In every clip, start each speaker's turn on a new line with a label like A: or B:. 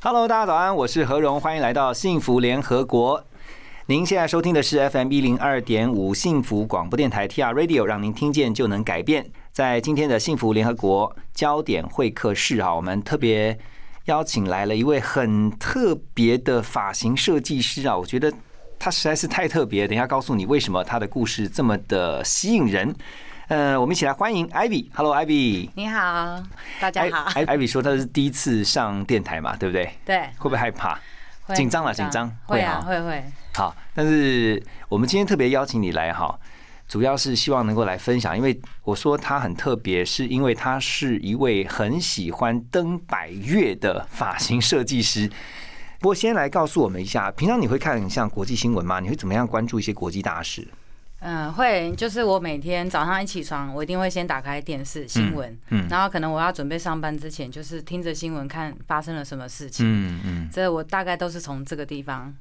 A: Hello，大家早安，我是何荣，欢迎来到幸福联合国。您现在收听的是 FM 一零二点五幸福广播电台 TR Radio，让您听见就能改变。在今天的幸福联合国焦点会客室啊，我们特别邀请来了一位很特别的发型设计师啊，我觉得他实在是太特别。等一下告诉你为什么他的故事这么的吸引人。呃，我们一起来欢迎 Ivy。Hello，Ivy。
B: 你好，大家好。
A: 艾 Ivy 说他是第一次上电台嘛，对不对？
B: 对。
A: 会不会害怕？紧张了，紧张。
B: 会啊，会会。
A: 好，但是我们今天特别邀请你来哈，主要是希望能够来分享，因为我说他很特别，是因为他是一位很喜欢登百越的发型设计师。不过先来告诉我们一下，平常你会看像国际新闻吗？你会怎么样关注一些国际大事？
B: 嗯，会，就是我每天早上一起床，我一定会先打开电视新闻，嗯，然后可能我要准备上班之前，就是听着新闻看发生了什么事情，嗯嗯，这我大概都是从这个地方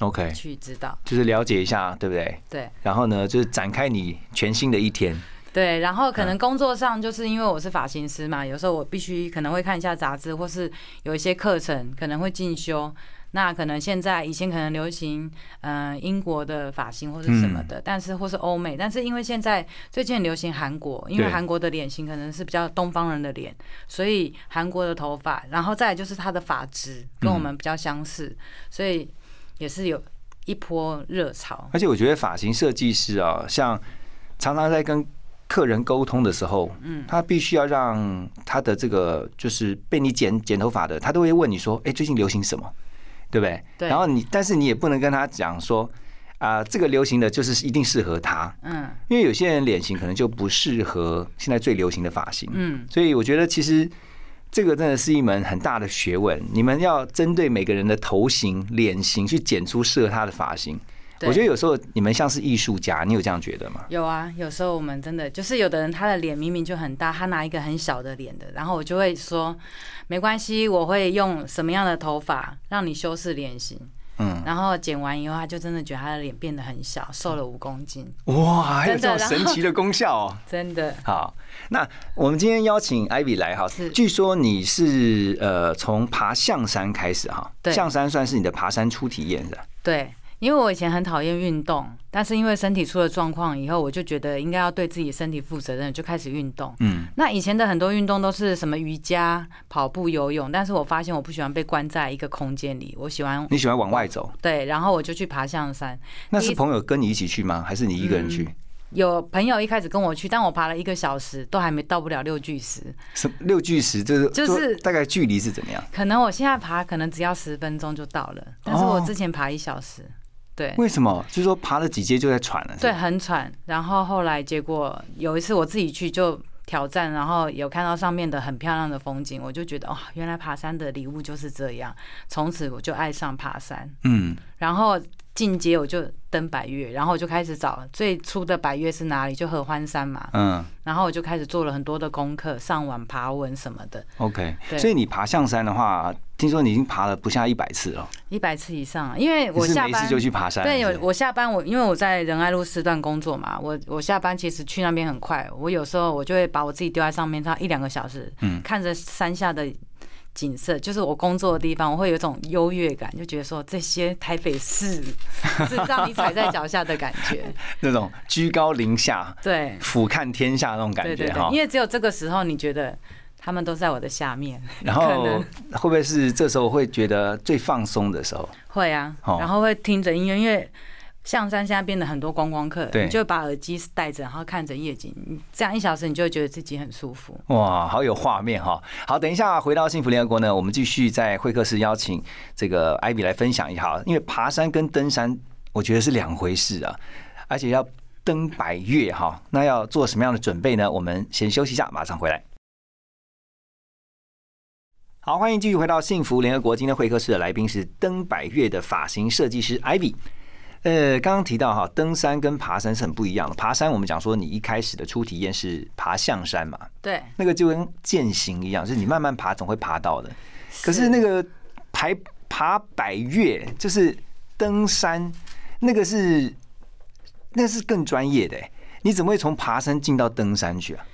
A: ，OK，
B: 去知道，
A: 就是了解一下，对不对？
B: 对，
A: 然后呢，就是展开你全新的一天，
B: 对，然后可能工作上就是因为我是发型师嘛，有时候我必须可能会看一下杂志，或是有一些课程可能会进修。那可能现在以前可能流行，嗯，英国的发型或者什么的，但是或是欧美，但是因为现在最近流行韩国，因为韩国的脸型可能是比较东方人的脸，所以韩国的头发，然后再就是它的发质跟我们比较相似，所以也是有一波热潮。
A: 而且我觉得发型设计师啊，像常常在跟客人沟通的时候，嗯，他必须要让他的这个就是被你剪剪头发的，他都会问你说，哎，最近流行什么？对不对？
B: 对。
A: 然后你，但是你也不能跟他讲说，啊，这个流行的就是一定适合他。嗯。因为有些人脸型可能就不适合现在最流行的发型。嗯。所以我觉得其实这个真的是一门很大的学问。你们要针对每个人的头型、脸型去剪出适合他的发型。我觉得有时候你们像是艺术家，你有这样觉得吗？
B: 有啊，有时候我们真的就是有的人他的脸明明就很大，他拿一个很小的脸的，然后我就会说没关系，我会用什么样的头发让你修饰脸型。嗯，然后剪完以后，他就真的觉得他的脸变得很小，瘦了五公斤。
A: 哇，还有这种神奇的功效哦！
B: 真的。
A: 好，那我们今天邀请艾比来哈，据说你是呃从爬象山开始哈，象山算是你的爬山初体验是吧。
B: 对。因为我以前很讨厌运动，但是因为身体出了状况以后，我就觉得应该要对自己身体负责任，就开始运动。嗯，那以前的很多运动都是什么瑜伽、跑步、游泳，但是我发现我不喜欢被关在一个空间里，我喜欢
A: 你喜欢往外走。
B: 对，然后我就去爬象山。
A: 那是朋友跟你一起去吗？还是你一个人去？
B: 有朋友一开始跟我去，但我爬了一个小时，都还没到不了六巨石。
A: 什六巨石？就是就是大概距离是怎么样？
B: 可能我现在爬可能只要十分钟就到了，但是我之前爬一小时。对，
A: 为什么？就是说爬了几阶就在喘了。
B: 对，很喘。然后后来结果有一次我自己去就挑战，然后有看到上面的很漂亮的风景，我就觉得哇，原来爬山的礼物就是这样。从此我就爱上爬山。嗯。然后进阶我就登百越，然后我就开始找最初的百越是哪里，就合欢山嘛。嗯。然后我就开始做了很多的功课，上网爬文什么的。
A: OK。所以你爬象山的话。听说你已经爬了不下一百次了，
B: 一百次以上。因为我下班
A: 就去爬山。
B: 对，有我下班，我因为我在仁爱路四段工作嘛，我我下班其实去那边很快。我有时候我就会把我自己丢在上面，差一两个小时，嗯，看着山下的景色，就是我工作的地方，我会有一种优越感，就觉得说这些台北市 是让你踩在脚下的感觉，
A: 那种居高临下，
B: 对，
A: 俯瞰天下那种感觉哈。
B: 因为只有这个时候，你觉得。他们都在我的下面，
A: 然后会不会是这时候会觉得最放松的时候？
B: 会啊，然后会听着音乐，因为象山现在变得很多观光客，
A: 你
B: 就把耳机戴着，然后看着夜景，这样一小时你就会觉得自己很舒服。
A: 哇，好有画面哈！好，等一下回到幸福联合国呢，我们继续在会客室邀请这个艾比来分享一下，因为爬山跟登山我觉得是两回事啊，而且要登百越哈，那要做什么样的准备呢？我们先休息一下，马上回来。好，欢迎继续回到幸福联合国。今天会客室的来宾是登百越的发型设计师 Ivy。呃，刚刚提到哈，登山跟爬山是很不一样的。爬山我们讲说，你一开始的初体验是爬象山嘛？
B: 对，
A: 那个就跟践行一样，就是你慢慢爬总会爬到的。可是那个排爬百越，就是登山，那个是那是更专业的。你怎么会从爬山进到登山去啊？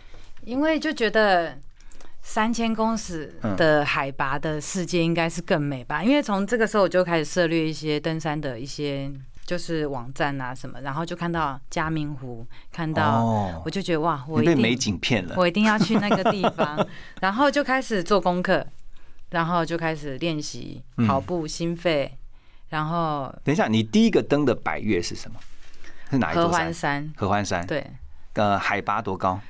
B: 因为就觉得。三千公尺
A: 嗯
B: 的海拔的世界应该是更美吧？因为从这个时候我就开始涉猎一些登山的一些就是网站啊什么，然后就看到嘉明湖，看到
A: 哦
B: 我，就觉得哇，我
A: 被美景骗了。
B: 我一定要去那个地方，然后就开始做功课，然后就开始练习
A: 嗯
B: 跑步心肺，然后
A: 等一下，你第一个登的百越是什么？是哪一
B: 合
A: 座山？
B: 欢山，
A: 合欢山。
B: 对，
A: 呃，海拔多高？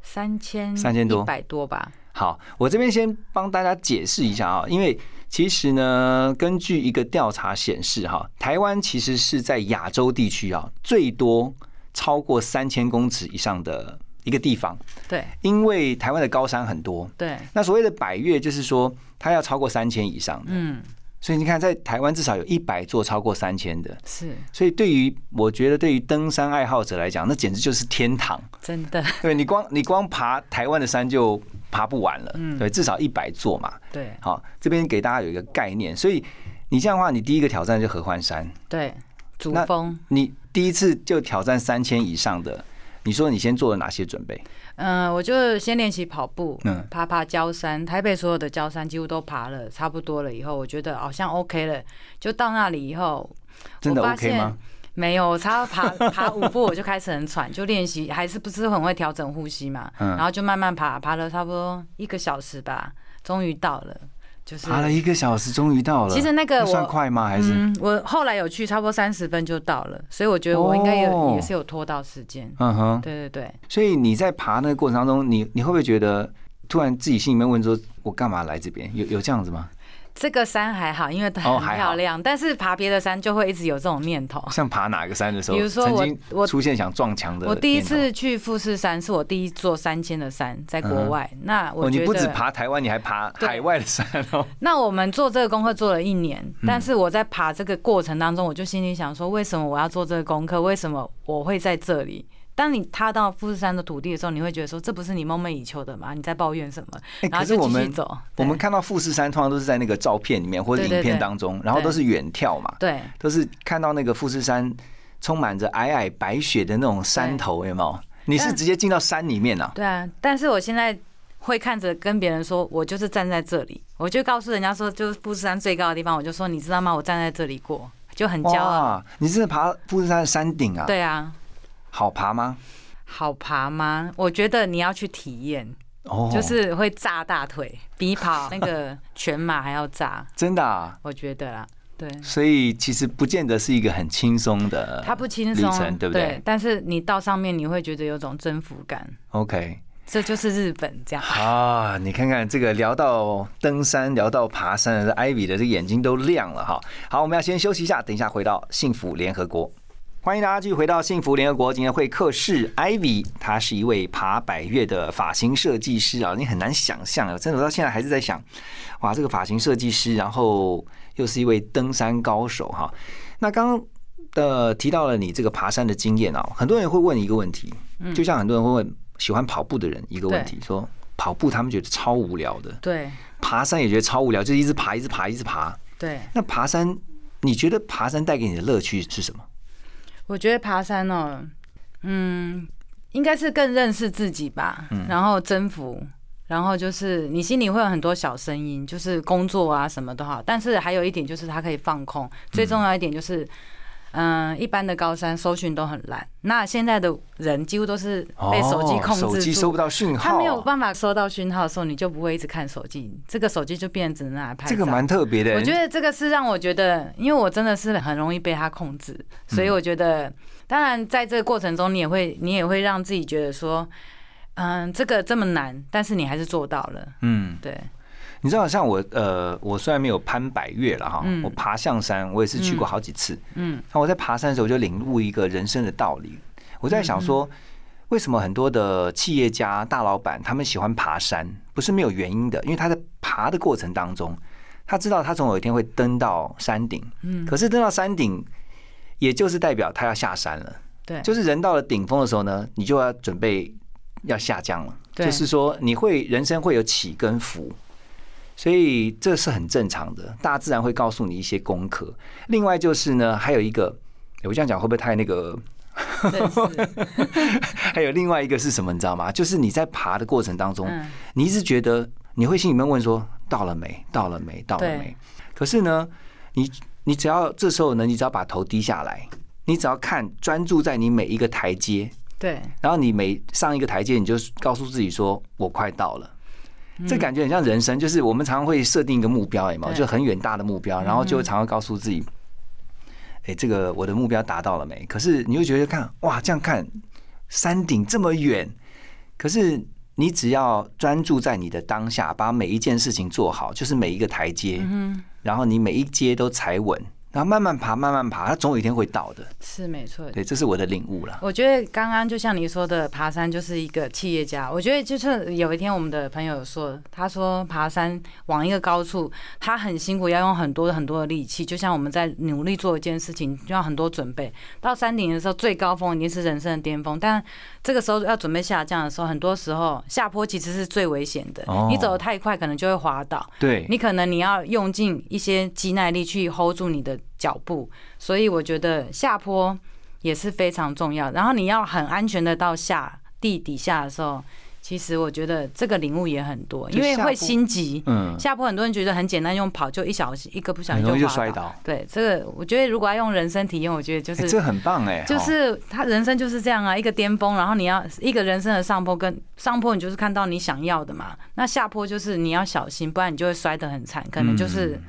B: 三千
A: 3000多
B: 一百多吧，
A: 好，我这边先帮大家解释一下啊，因为其实呢，根据一个调查显示，哈，台湾其实是在亚洲地区啊最多超过三千公尺以上的一个地方，
B: 对。
A: 因为台湾的高山很多。
B: 对，
A: 那所谓的百越，就是说它要超过三千以上的，
B: 嗯，
A: 所以你看，在台湾至少有一百座超过三千的，
B: 是。
A: 所以对于我觉得对于登山爱好者来讲，那简直就是天堂。
B: 真的，
A: 对你光你光爬台湾的山就爬不完了，
B: 嗯。
A: 对，至少一百座嘛。
B: 对。
A: 好，这边给大家有一个概念，所以你这样的话，你第一个挑战就合欢山，
B: 对，主峰。
A: 你第一次就挑战三千以上的，你说你先做了哪些准备？
B: 嗯，我就先练习跑步，
A: 嗯
B: 爬爬焦山，台北所有的焦山几乎都爬了差不多了。以后我觉得好像 OK 了，就到那里以后，
A: 真的
B: 我发
A: OK
B: 现
A: 吗？
B: 没有，我差爬爬五步我就开始很喘，就练习还是不是很会调整呼吸嘛，
A: 嗯
B: 然后就慢慢爬，爬了差不多一个小时吧，终于到了，就是
A: 爬了一个小时，终于到了。
B: 其实那个
A: 算快吗？还是
B: 嗯，我后来有去，差不多三十分就到了，所以我觉得我应该有、
A: 哦
B: 也是有拖到时间。
A: 嗯哼？
B: 对对对，
A: 所以你在爬那个过程当中，你你会不会觉得突然自己心里面问说，我干嘛来这边？有有这样子吗？
B: 这个山还好，因为它很漂亮，但是爬别的山就会一直有这种念头。
A: 像爬哪个山的时候，
B: 比如说我我
A: 出现想撞墙的
B: 我第一次去富士山是我第一座三千的山，在国外。那我
A: 哦，你
B: 觉
A: 不止
B: 得，
A: 爬台湾，你还爬海外的山哦。
B: 那我们做这个功课做了一年，
A: 嗯
B: 但是我在爬这个过程当中，我就心里想说，为什么我要做这个功课？为什么我会在这里？当你踏到富士山的土地的时候，你会觉得说，这不是你梦寐以求的吗？你在抱怨什么？
A: 哎，
B: 然后就
A: 可是我们
B: 继续走。
A: 我们看到富士山，通常都是在那个照片里面或者影片当中，然后都是远眺嘛，
B: 对
A: 都是看到那个富士山充满着皑皑白雪的那种山头，有没有？你是直接进到山里面啊？
B: 对啊，但是我现在会看着跟别人说，我就是站在这里，我就告诉人家说，就是富士山最高的地方，我就说，你知道吗？我站在这里过，就很骄傲。
A: 哇，你真的爬富士山的山顶啊？，
B: 对啊，
A: 好爬吗？
B: 好爬吗？我觉得你要去体验，
A: 哦，
B: 就是会炸大腿，比跑那个全马还要炸，
A: 真的啊。
B: 我觉得啦。对，
A: 所以其实不见得是一个很轻松的，
B: 它不轻松
A: 对不对
B: 但是你到上面，你会觉得有种征服感
A: ，？OK，
B: 这就是日本这样。
A: 啊，你看看这个聊到登山，聊到爬山，这 Ivy 的这个眼睛都亮了哈。好，我们要先休息一下，等一下回到幸福联合国。欢迎大家继续回到幸福联合国。今天会客室 Ivy，她是一位爬百越的发型设计师啊，你很难想象啊，真的我到现在还是在想，哇，这个发型设计师，然后又是一位登山高手哈。那刚刚呃提到了你这个爬山的经验啊，很多人会问一个问题，就像很多人会问喜欢跑步的人一个问题，说跑步他们觉得超无聊的，
B: 对
A: 爬山也觉得超无聊，就是一直爬，一直爬，一直爬。
B: 对，
A: 那爬山，你觉得爬山带给你的乐趣是什么？
B: 我觉得爬山哦，嗯，应该是更认识自己吧，然后征服，然后就是你心里会有很多小声音，就是工作啊什么都好，但是还有一点就是它可以放空，最重要一点就是。嗯，一般的高山搜寻都很烂，那现在的人几乎都是被手机控制住，
A: 哦手机收不到讯号，
B: 他没有办法收到讯号的时候，你就不会一直看手机，这个手机就变成只能拿来拍。
A: 这个蛮特别的。
B: 我觉得这个是让我觉得，因为我真的是很容易被他控制，所以我觉得，当然在这个过程中，你也会你也会让自己觉得说，嗯，这个这么难，但是你还是做到了，
A: 嗯，
B: 对，
A: 你知道，像我呃，我虽然没有攀百越了哈，
B: 嗯
A: 我爬象山，我也是去过好几次。
B: 嗯
A: 那我在爬山的时候，我就领悟一个人生的道理。我在想
B: 嗯
A: 说，为什么很多的企业家、大老板他们喜欢爬山，不是没有原因的，因为他在爬的过程当中，他知道他总有一天会登到山顶。
B: 嗯，
A: 可是登到山顶，也就是代表他要下山了。
B: 对，
A: 就是人到了顶峰的时候呢，你就要准备要下降了。
B: 对
A: 就是说你会人生会有起跟伏，所以这是很正常的。大自然会告诉你一些功课。另外就是呢，还有一个，我这样讲会不会太那个 还有另外一个是什么，你知道吗？就是你在爬的过程当中，
B: 嗯，
A: 你一直觉得你会心里面问说到了没，到了没，到了没？可是呢，你你只要这时候呢，你只要把头低下来，你只要看专注在你每一个台阶，
B: 对，
A: 然后你每上一个台阶，你就告诉自己说我快到了。
B: 嗯
A: 这感觉很像人生，就是我们常常会设定一个目标，有没有？
B: 对
A: 就很远大的目标，然后
B: 嗯
A: 就常常告诉自己，哎，这个我的目标达到了没？可是你会觉得看，哇，这样看山顶这么远，可是你只要专注在你的当下，把每一件事情做好，就是每一个台阶，
B: 嗯，
A: 然后你每一阶都踩稳，然后慢慢爬，慢慢爬，它总有一天会到的。
B: 是没错。
A: 对，这是我的领悟了。
B: 我觉得刚刚就像你说的，爬山就是一个企业家。我觉得就是有一天我们的朋友说，他说爬山往一个高处，他很辛苦，要用很多很多的力气。就像我们在努力做一件事情，就要很多准备。到山顶的时候，最高峰已经是人生的巅峰，但这个时候要准备下降的时候，很多时候下坡其实是最危险的
A: 哦。
B: 你走得太快，可能就会滑倒。
A: 对，
B: 你可能你要用尽一些肌耐力去 hold 住你的脚步，所以我觉得下坡也是非常重要。然后你要很安全的到下地底下的时候，其实我觉得这个领悟也很多，因为会心急。
A: 嗯，
B: 下坡很多人觉得很简单，用跑就一小一个不小心滑
A: 摔倒。
B: 对，这个我觉得如果要用人生体验，我觉得就是
A: 哎这很棒哎，哦
B: 就是他人生就是这样啊，一个巅峰，然后你要一个人生的上坡跟上坡，你就是看到你想要的嘛。那下坡就是你要小心，不然你就会摔得很惨，可能就是
A: 嗯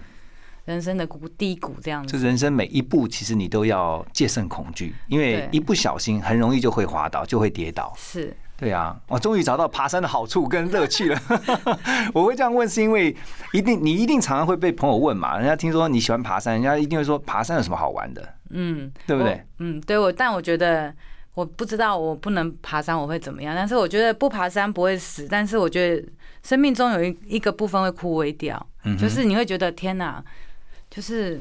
B: 人生的谷低谷这样子。
A: 就人生每一步，其实你都要戒慎恐惧，因为一不小心很容易就会滑倒，就会跌倒。
B: 是，
A: 对啊，我终于找到爬山的好处跟乐趣了。我会这样问，是因为一定你一定常常会被朋友问嘛，人家听说你喜欢爬山，人家一定会说爬山有什么好玩的，
B: 嗯，
A: 对不对？
B: 嗯，对我，但我觉得我不知道我不能爬山我会怎么样，但是我觉得不爬山不会死，但是我觉得生命中有一一个部分会枯萎掉，
A: 嗯
B: 就是你会觉得天哪，就是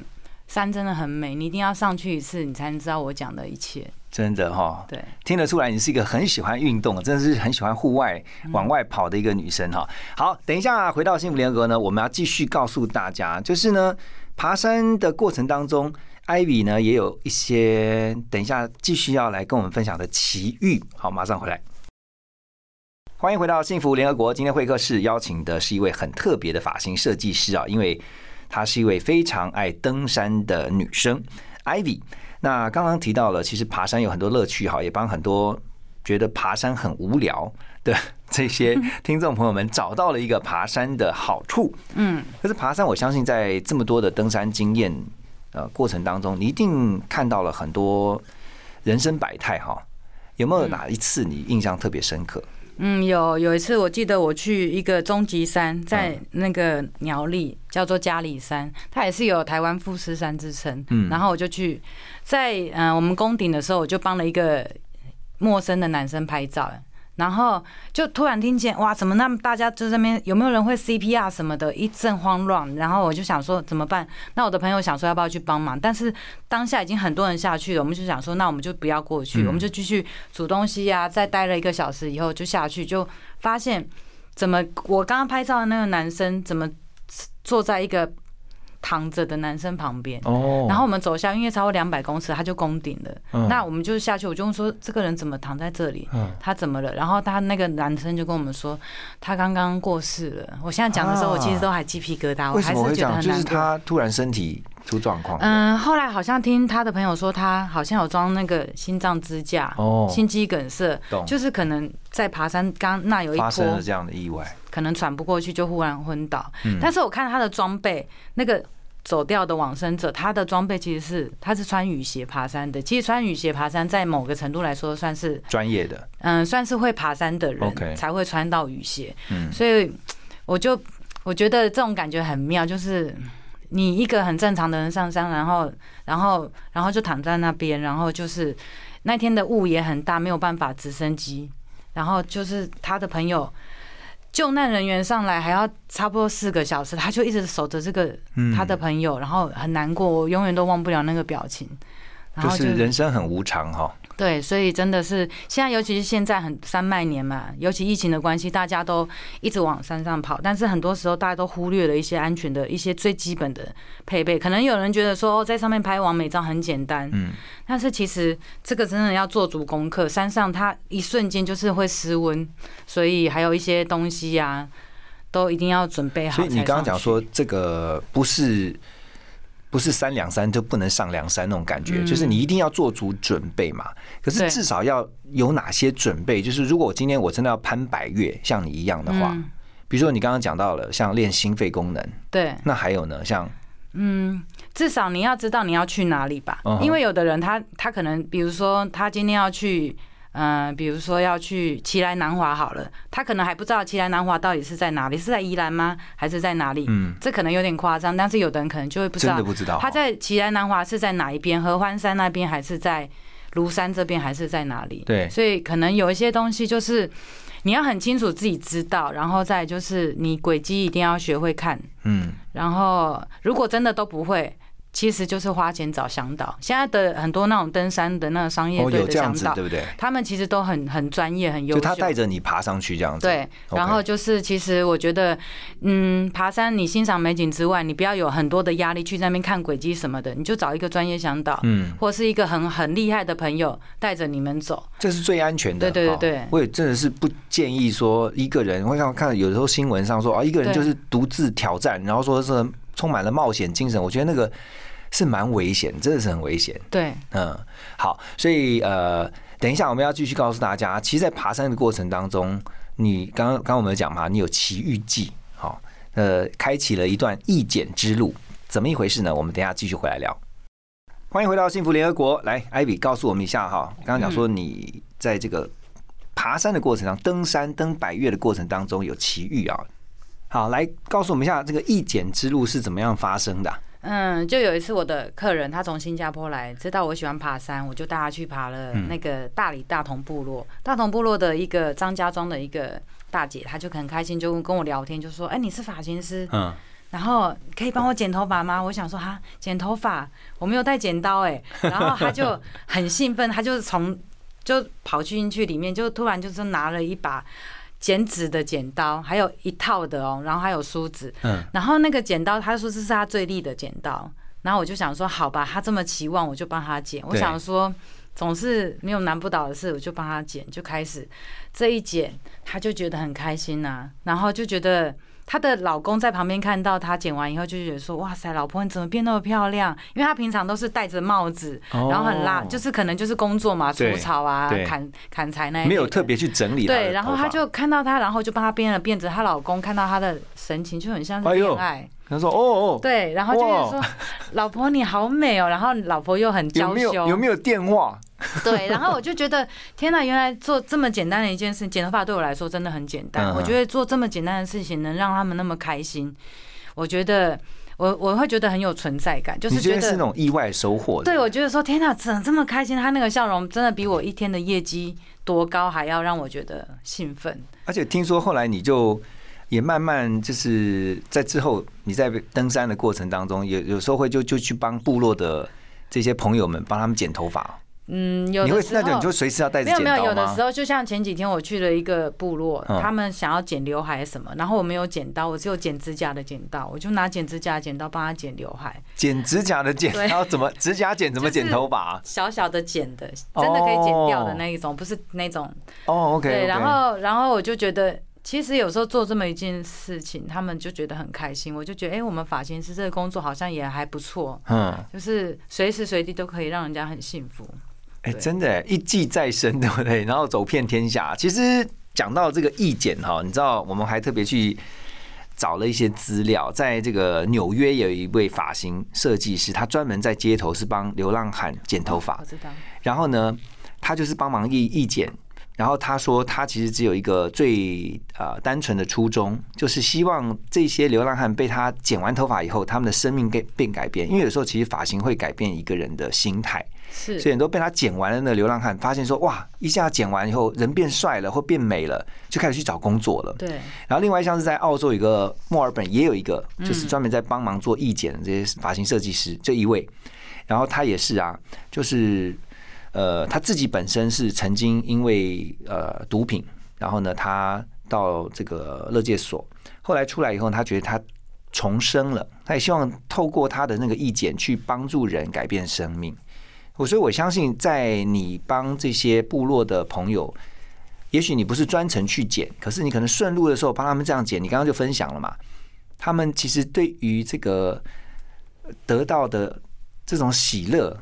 B: 山真的很美，你一定要上去一次，你才能知道我讲的一切。
A: 真的哈，
B: 对，
A: 听得出来你是一个很喜欢运动，真的是很喜欢户外往外跑的一个女生哈。好，等一下回到幸福联合国呢，我们要继续告诉大家，就是呢，爬山的过程当中。Ivy 呢也有一些，等一下继续要来跟我们分享的奇遇。好，马上回来。欢迎回到幸福联合国。今天会客室邀请的是一位很特别的发型设计师啊，因为她是一位非常爱登山的女生，Ivy。那刚刚提到了，其实爬山有很多乐趣哈，也帮很多觉得爬山很无聊的 这些听众朋友们找到了一个爬山的好处。
B: 嗯，
A: 可是爬山，我相信在这么多的登山经验呃过程当中，你一定看到了很多人生百态哈。有没有哪一次你印象特别深刻？
B: 嗯，有有一次我记得我去一个终极山，在那个苗栗叫做嘉里山，它也是有台湾富士山之称。
A: 嗯
B: 然后我就去在嗯、呃我们宫顶的时候，我就帮了一个陌生的男生拍照。然后就突然听见哇，怎么那么大家就在那边有没有人会 CPR 什么的，一阵慌乱。然后我就想说怎么办？那我的朋友想说要不要去帮忙，但是当下已经很多人下去了，我们就想说那我们就不要过去，
A: 嗯
B: 我们就继续煮东西呀、再待了一个小时以后就下去，就发现怎么我刚刚拍照的那个男生怎么坐在一个躺着的男生旁边。
A: 哦
B: 然后我们走下，因为超过两百公尺，他就攻顶了。
A: 嗯
B: 那我们就下去，我就问说这个人怎么躺在这里？
A: 嗯
B: 他怎么了？然后他那个男生就跟我们说，他刚刚过世了。我现在讲的时候，
A: 啊
B: 我其实都还鸡皮疙瘩，我还是觉得
A: 么会这样？就是
B: 很难。
A: 他突然身体出状况。
B: 嗯，后来好像听他的朋友说，他好像有装那个心脏支架，
A: 哦，
B: 心肌梗塞，
A: 懂，
B: 就是可能在爬山刚那有一波
A: 发生了这样的意外。
B: 可能喘不过去，就忽然昏倒。
A: 嗯
B: 但是我看他的装备，那个走掉的往生者，他的装备其实是他是穿雨鞋爬山的。其实穿雨鞋爬山，在某个程度来说，算是
A: 专业的，
B: 嗯，算是会爬山的人才会穿到雨鞋。
A: 嗯，
B: 所以我就我觉得这种感觉很妙，就是你一个很正常的人上山，然后然后然后就躺在那边，然后就是那天的雾也很大，没有办法直升机，然后就是他的朋友。救难人员上来还要差不多四个小时，他就一直守着这个
A: 嗯
B: 他的朋友，然后很难过，我永远都忘不了那个表情。然
A: 就
B: 后
A: 是人生很无常哈。
B: 对，所以真的是现在，尤其是现在很山脉年嘛，尤其疫情的关系，大家都一直往山上跑，但是很多时候大家都忽略了一些安全的一些最基本的配备。可能有人觉得说，哦在上面拍完美照很简单，
A: 嗯，
B: 但是其实这个真的要做足功课。山上它一瞬间就是会失温，所以还有一些东西呀，都一定要准备好。
A: 所以你刚刚讲说，这个不是。不是三两三就不能上梁山那种感觉，就是你一定要做足准备嘛。可是至少要有哪些准备？就是如果我今天我真的要攀百越，像你一样的话，比如说你刚刚讲到了像练心肺功能，
B: 对，
A: 那还有呢，像
B: 嗯，至少你要知道你要去哪里吧，因为有的人他他可能比如说他今天要去。嗯，比如说要去奇来南华好了，他可能还不知道奇来南华到底是在哪里，是在宜兰吗？还是在哪里？嗯，这可能有点夸张，但是有的人可能就会不知道，
A: 真的不知道
B: 他在奇来南华是在哪一边，合欢山那边，还是在庐山这边，还是在哪里？
A: 对，
B: 所以可能有一些东西就是你要很清楚自己知道，然后再就是你轨迹一定要学会看，嗯，然后如果真的都不会。其实就是花钱找向导。现在的很多那种登山的那个商业队的向导，
A: 对不对？
B: 他们其实都很很专业、很优秀。
A: 就他带着你爬上去这样子。
B: 对，然后就是其实我觉得，嗯，爬山你欣赏美景之外，你不要有很多的压力去那边看轨迹什么的，你就找一个专业向导，嗯，或是一个很很厉害的朋友带着你们走，
A: 这是最安全的。
B: 对对对对，
A: 我也真的是不建议说一个人。我想看有时候新闻上说啊，一个人就是独自挑战，然后说是充满了冒险精神。我觉得那个。是蛮危险，真的是很危险。
B: 对，
A: 嗯，好，所以呃，等一下我们要继续告诉大家，其实，在爬山的过程当中，你刚刚刚刚我们讲嘛，你有奇遇记，好，呃，开启了一段易简之路，怎么一回事呢？我们等下继续回来聊。欢迎回到幸福联合国，来，艾比告诉我们一下哈，刚刚讲说你在这个爬山的过程当中，登山登百越的过程当中有奇遇啊，好，来告诉我们一下这个易简之路是怎么样发生的。
B: 嗯，就有一次我的客人他从新加坡来，知道我喜欢爬山，我就带他去爬了那个大理大同部落。大同部落的一个张家庄的一个大姐，她就很开心，就跟我聊天，就说：“哎，你是发型师，嗯，然后可以帮我剪头发吗？”我想说：“哈，剪头发，我没有带剪刀，哎。”然后他就很兴奋，他就从就跑进去里面，就突然就是拿了一把。剪纸的剪刀，还有一套的哦，然后还有梳子，嗯，然后那个剪刀，他说这是他最利的剪刀，然后我就想说，好吧，他这么期望，我就帮他剪。我想说，总是没有难不倒的事，我就帮他剪，就开始这一剪，他就觉得很开心呐，然后就觉得。她的老公在旁边看到她剪完以后，就觉得说：“哇塞，老婆你怎么变那么漂亮？”因为她平常都是戴着帽子，然后很辣，就是可能就是工作嘛，除草啊、砍砍柴那，
A: 没有特别去整理。
B: 对，然后她就看到她，然后就帮她编了辫子。她老公看到她的神情就很像是恋爱。
A: 他说：“哦哦，
B: 对，然后就是说，老婆你好美哦。”然后老婆又很娇羞，
A: 有没有电话？
B: 对，然后我就觉得天哪，原来做这么简单的一件事，剪头发对我来说真的很简单。我觉得做这么简单的事情能让他们那么开心，我觉得我我会觉得很有存在感，就是觉得
A: 是那种意外收获。
B: 对，我觉得说天哪，怎么这么开心？他那个笑容真的比我一天的业绩多高还要让我觉得兴奋。
A: 而且听说后来你就。也慢慢就是在之后，你在登山的过程当中，有有时候会就就去帮部落的这些朋友们帮他们剪头发。
B: 嗯，有的时候
A: 就随时要带着
B: 剪刀没有没有，有的时候就像前几天我去了一个部落，他们想要剪刘海什么，然后我没有剪刀，我只有剪指甲的剪刀，我就拿剪指甲剪刀帮他剪刘海。
A: 剪指甲的剪刀怎么 指甲剪怎么剪头发？
B: 小小的剪的，真的可以剪掉的那一种，不是那种。
A: 哦，OK。
B: 对，然后然后我就觉得。其实有时候做这么一件事情，他们就觉得很开心。我就觉得，哎，我们发型师这个工作好像也还不错，嗯，就是随时随地都可以让人家很幸福。
A: 哎，真的，一技在身，对不对？然后走遍天下。其实讲到这个意见哈，你知道，我们还特别去找了一些资料，在这个纽约有一位发型设计师，他专门在街头是帮流浪汉剪头发。
B: 我知道。
A: 然后呢，他就是帮忙意意剪。然后他说，他其实只有一个最呃单纯的初衷，就是希望这些流浪汉被他剪完头发以后，他们的生命变变改变。因为有时候其实发型会改变一个人的心态，
B: 是。
A: 所以很多被他剪完了的流浪汉发现说，哇，一下剪完以后人变帅了或变美了，就开始去找工作了。
B: 对。
A: 然后另外一项是在澳洲一个墨尔本也有一个，就是专门在帮忙做义剪的这些发型设计师这一位，然后他也是啊，就是。呃，他自己本身是曾经因为呃毒品，然后呢，他到这个乐界所，后来出来以后，他觉得他重生了，他也希望透过他的那个意见去帮助人改变生命。我所以，我相信在你帮这些部落的朋友，也许你不是专程去捡，可是你可能顺路的时候帮他们这样捡。你刚刚就分享了嘛，他们其实对于这个得到的这种喜乐。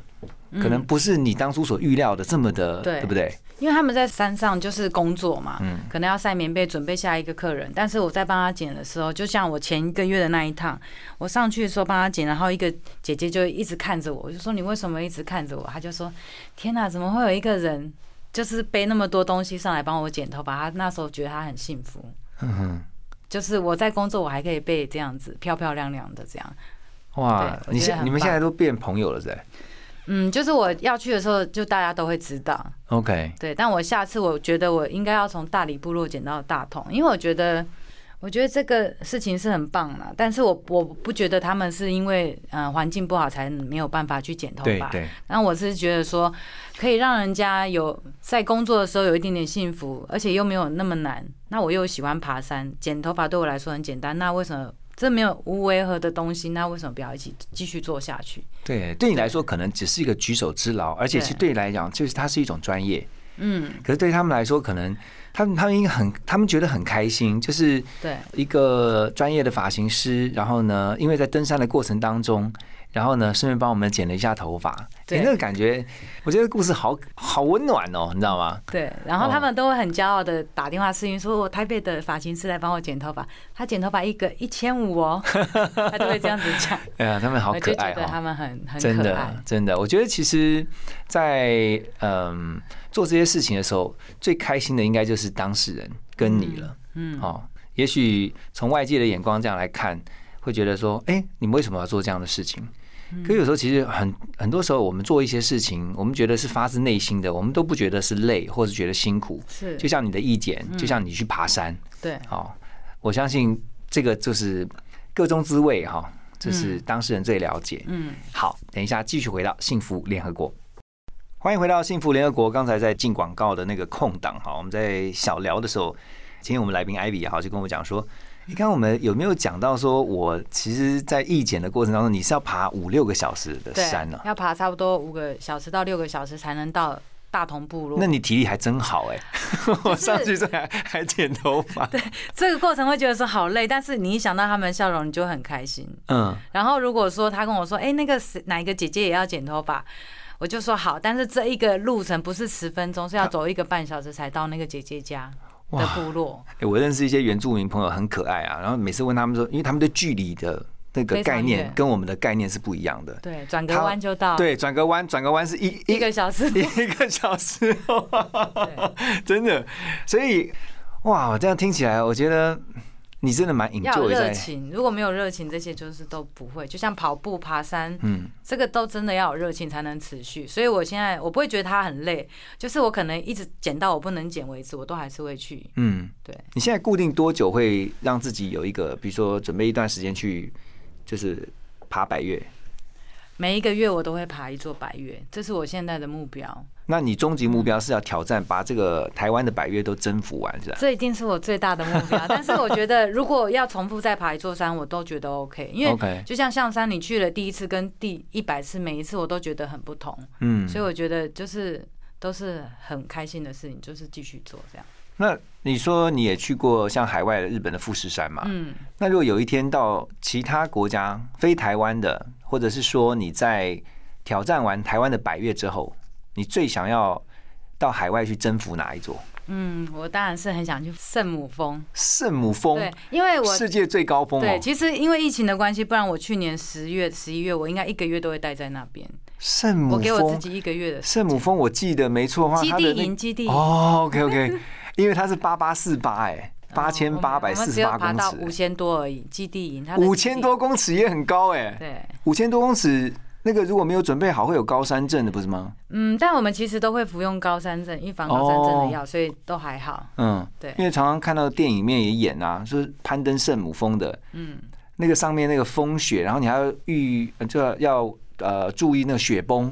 A: 可能不是你当初所预料的这么的，对不对？
B: 因为他们在山上就是工作嘛，嗯，可能要晒棉被准备下一个客人。但是我在帮他剪的时候，就像我前一个月的那一趟，我上去的时候帮他剪，然后一个姐姐就一直看着我，我就说你为什么一直看着我？他就说天哪，怎么会有一个人就是背那么多东西上来帮我剪头发？他那时候觉得他很幸福，嗯哼，就是我在工作，我还可以被这样子漂漂亮亮的这样。
A: 哇，你现你们现在都变朋友了，是？
B: 嗯，就是我要去的时候，就大家都会知道。
A: OK，
B: 对，但我下次我觉得我应该要从大理部落捡到大同，因为我觉得，我觉得这个事情是很棒的。但是我我不觉得他们是因为嗯环境不好才没有办法去剪头发。
A: 对对。
B: 然后我是觉得说，可以让人家有在工作的时候有一点点幸福，而且又没有那么难。那我又喜欢爬山，剪头发对我来说很简单。那为什么？这没有无违和的东西，那为什么不要一起继续做下去？
A: 对，对你来说可能只是一个举手之劳，而且其实对你来讲，就是它是一种专业。嗯，可是对他们来说，可能他们他们应该很，他们觉得很开心，就是
B: 对
A: 一个专业的发型师，然后呢，因为在登山的过程当中。然后呢，顺便帮我们剪了一下头发，对那个感觉，我觉得故事好好温暖哦，你知道吗？
B: 对，然后他们都会很骄傲的打电话视频，说我台北的发型师来帮我剪头发，他剪头发一个一千五哦，他都会这样子讲。
A: 哎呀，他们好可爱
B: 哦，他们很很
A: 真的真的，我觉得其实，在嗯做这些事情的时候，最开心的应该就是当事人跟你了。嗯，哦，也许从外界的眼光这样来看，会觉得说，哎，你们为什么要做这样的事情？可有时候其实很很多时候，我们做一些事情，我们觉得是发自内心的，我们都不觉得是累，或是觉得辛苦。
B: 是，
A: 就像你的意见，就像你去爬山。
B: 对，
A: 好，我相信这个就是各中滋味哈，这是当事人最了解。嗯，好，等一下继续回到幸福联合国，欢迎回到幸福联合国。刚才在进广告的那个空档哈，我们在小聊的时候，今天我们来宾艾比也好就跟我讲说。你看我们有没有讲到说，我其实，在义剪的过程当中，你是要爬五六个小时的山呢？
B: 要爬差不多五个小时到六个小时才能到大同部落。
A: 那你体力还真好哎！我上去这还还剪头发。
B: 对，这个过程会觉得说好累，但是你一想到他们笑容，你就很开心。嗯。然后如果说他跟我说，哎，那个哪一个姐姐也要剪头发，我就说好，但是这一个路程不是十分钟，是要走一个半小时才到那个姐姐家。的部落，
A: 哎，我认识一些原住民朋友，很可爱啊。然后每次问他们说，因为他们对距离的那个概念跟我们的概念是不一样的。
B: 对，转个弯就到。
A: 对，转个弯，转个弯是一
B: 一个小时，
A: 一个小时。真的，所以哇，这样听起来，我觉得。你真的蛮引
B: 要热情，如果没有热情，这些就是都不会。就像跑步、爬山，嗯，这个都真的要有热情才能持续。所以我现在我不会觉得它很累，就是我可能一直减到我不能减为止，我都还是会去。嗯，对。
A: 你现在固定多久会让自己有一个，比如说准备一段时间去，就是爬百越？
B: 每一个月我都会爬一座百越，这是我现在的目标。
A: 那你终极目标是要挑战把这个台湾的百越都征服完，是吧？
B: 这一定是我最大的目标。但是我觉得，如果要重复再爬一座山，我都觉得 OK。因为就像象山，你去了第一次跟第一百次，每一次我都觉得很不同。嗯，所以我觉得就是都是很开心的事情，就是继续做这样。
A: 那你说你也去过像海外的日本的富士山嘛？嗯。那如果有一天到其他国家非台湾的，或者是说你在挑战完台湾的百越之后。你最想要到海外去征服哪一座？
B: 嗯，我当然是很想去圣母峰。
A: 圣母峰，
B: 对，因为我
A: 世界最高峰。
B: 对，其实因为疫情的关系，不然我去年十月、十一月，我应该一个月都会待在那边。
A: 圣母峰，
B: 我给我自己一个月的
A: 圣母峰，我记得没错的话，
B: 基地营，基地
A: 哦，OK OK，因为它是八八四八，哎，八千八百四十八公尺，
B: 五千多而已，基地营，
A: 五千多公尺也很高，哎，
B: 对，
A: 五千多公尺。那个如果没有准备好，会有高山症的，不是吗？
B: 嗯，但我们其实都会服用高山症、预防高山症的药，所以都还好。嗯，对，
A: 因为常常看到电影面也演啊，说攀登圣母峰的，嗯，那个上面那个风雪，然后你还要预就要呃注意那个雪崩。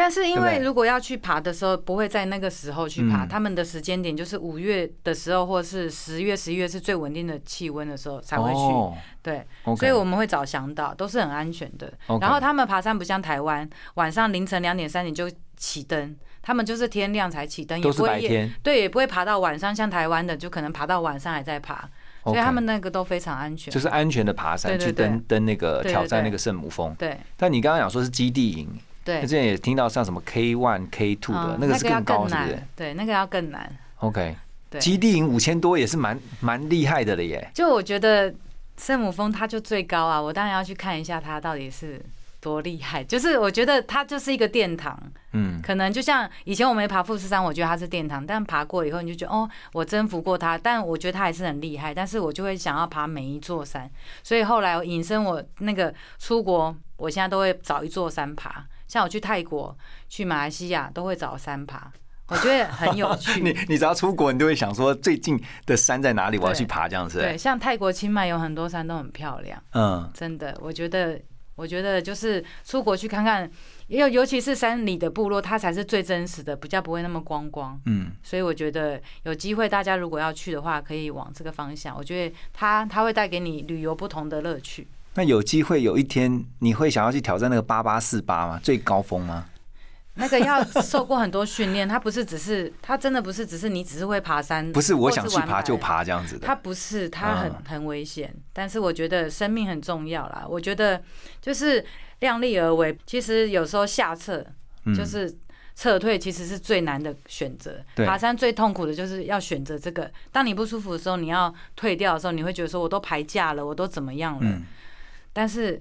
B: 但是因为如果要去爬的时候，不会在那个时候去爬，
A: 嗯。
B: 他们的时间点就是五月的时候，或是十月、十一月是最稳定的气温的时候才会去。
A: 哦
B: 对所以我们会找向导，都是很安全的。然后他们爬山不像台湾，晚上凌晨两点、三点就起灯，他们就是天亮才起灯，也
A: 都
B: 不会夜
A: 是白天，
B: 对，也不会爬到晚上，像台湾的就可能爬到晚上还在爬，所以他们那个都非常安全。
A: 就是安全的爬山去登登那个挑战那个圣母峰。
B: 对。
A: 但你刚刚讲说是基地营，那
B: 对
A: 之，前也听到像什么 K one、K two 的
B: 嗯
A: 那个是
B: 要
A: 更高，
B: 更
A: 是不
B: 对，那个要更难。
A: ？OK，
B: 对，
A: 基地营五千多也是蛮蛮厉害的了耶。
B: 就我觉得圣母峰它就最高啊，我当然要去看一下它到底是多厉害。就是我觉得它就是一个殿堂，
A: 嗯，
B: 可能就像以前我没爬富士山，我觉得它是殿堂，但爬过以后你就觉得哦，我征服过它，但我觉得它还是很厉害。但是我就会想要爬每一座山，所以后来我引申我那个出国，我现在都会找一座山爬。像我去泰国、去马来西亚都会找山爬，我觉得很有 趣。
A: 你你只要出国，你都会想说最近的山在哪里，我要去爬这样子。
B: 对，像泰国清迈有很多山都很漂亮。
A: 嗯，
B: 真的，我觉得，我觉得就是出国去看看，尤尤其是山里的部落，它才是最真实的，比较不会那么光光。
A: 嗯，
B: 所以我觉得有机会，大家如果要去的话，可以往这个方向。我觉得它它会带给你旅游不同的乐趣。
A: 那有机会有一天你会想要去挑战那个八八四八吗？最高峰吗？
B: 那个要受过很多训练，它不是只是，它真的不是只是你只是会爬山，
A: 不是我想去爬就爬这样子的。
B: 它不是，它很
A: 嗯
B: 很危险，但是我觉得生命很重要啦。我觉得就是量力而为。其实有时候下撤
A: 嗯
B: 就是撤退，其实是最难的选择。
A: 对
B: 爬山最痛苦的就是要选择这个。当你不舒服的时候，你要退掉的时候，你会觉得说我都排假了，我都怎么样了？
A: 嗯，
B: 但是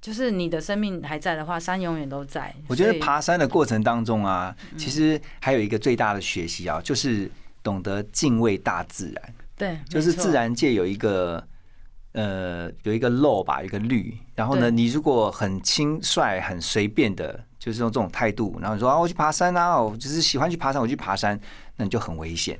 B: 就是你的生命还在的话，山永远都在。
A: 我觉得爬山的过程当中啊，
B: 嗯
A: 其实还有一个最大的学习啊，就是懂得敬畏大自然。
B: 对，
A: 就是自然界有一个呃有一个漏吧，有一个绿。然后呢，你如果很轻率、很随便的，就是用这种态度，然后你说啊，我去爬山啊，我就是喜欢去爬山，我去爬山，那你就很危险。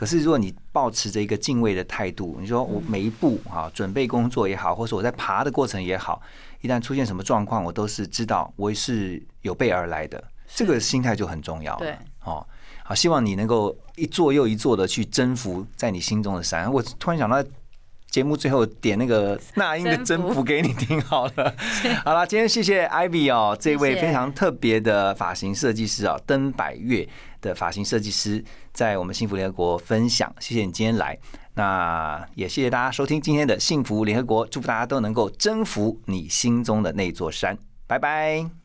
A: 可是如果你保持着一个敬畏的态度，你说我每一步啊，准备工作也好，或者我在爬的过程也好，一旦出现什么状况，我都是知道我是有备而来的，这个心态就很重要了。
B: 对，
A: 哦，好，希望你能够一座又一座的去征服在你心中的山。我突然想到，节目最后点那个那英的
B: 征
A: 征
B: 服
A: 服给你听好了。好了，今天谢谢 Ivy 哦，这位非常特别的发型设计师哦，登百越的发型设计师，在我们幸福联合国分享。谢谢你今天来，那也谢谢大家收听今天的幸福联合国，祝福大家都能够征服你心中的那座山。拜拜。